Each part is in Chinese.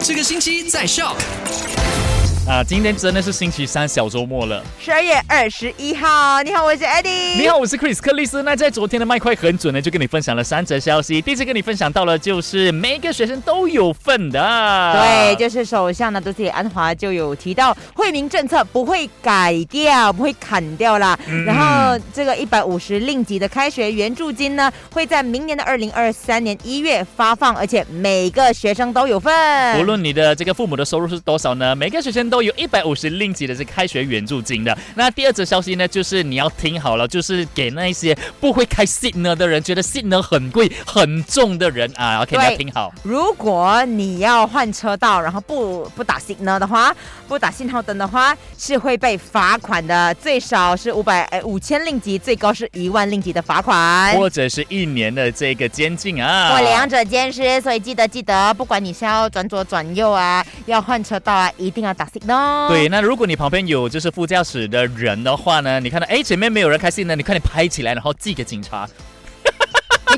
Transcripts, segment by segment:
这个星期在 Shock。啊，今天真的是星期三小周末了。十二月二十一号，你好，我是 Eddie。你好，我是 Chris 克里斯。那在昨天的麦快很准呢，就跟你分享了三则消息。第一次跟你分享到了，就是每个学生都有份的。对，就是首相呢，杜斯里安华就有提到，惠民政策不会改掉，不会砍掉啦。然后这个一百五十令吉的开学援助金呢，会在明年的二零二三年一月发放，而且每个学生都有份。无论你的这个父母的收入是多少呢，每个学生都。都有一百五十令吉的这开学援助金的。那第二则消息呢，就是你要听好了，就是给那些不会开 signal 的人，觉得 signal 很贵很重的人啊，OK，你要听好。如果你要换车道，然后不不打 signal 的话，不打信号灯的话，是会被罚款的，最少是五百呃五千令吉，最高是一万令吉的罚款，或者是一年的这个监禁啊。或两者兼施，所以记得记得，不管你是要转左转右啊，要换车道啊，一定要打 signal。对，那如果你旁边有就是副驾驶的人的话呢，你看到哎前面没有人开心呢，你快点拍起来，然后寄给警察。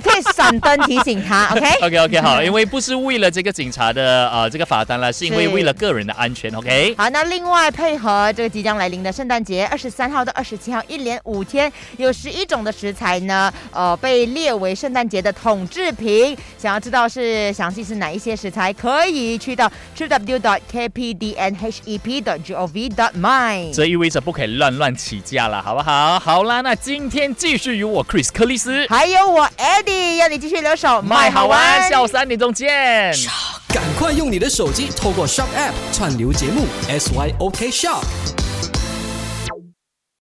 你可以闪灯提醒他，OK？OK OK 好，因为不是为了这个警察的呃这个罚单了，是因为为了个人的安全，OK？好，那另外配合这个即将来临的圣诞节，二十三号到二十七号，一连五天，有十一种的食材呢，呃，被列为圣诞节的统制品。想要知道是详细是哪一些食材，可以去到 www.kpdnhep.gov.my。这意味着不可以乱乱起价了，好不好？好啦，那今天继续由我 Chris 克里斯，还有我要你继续留守，卖好玩，下午三点钟见。赶快用你的手机，透过 Shop App 串流节目，SYOK Shop。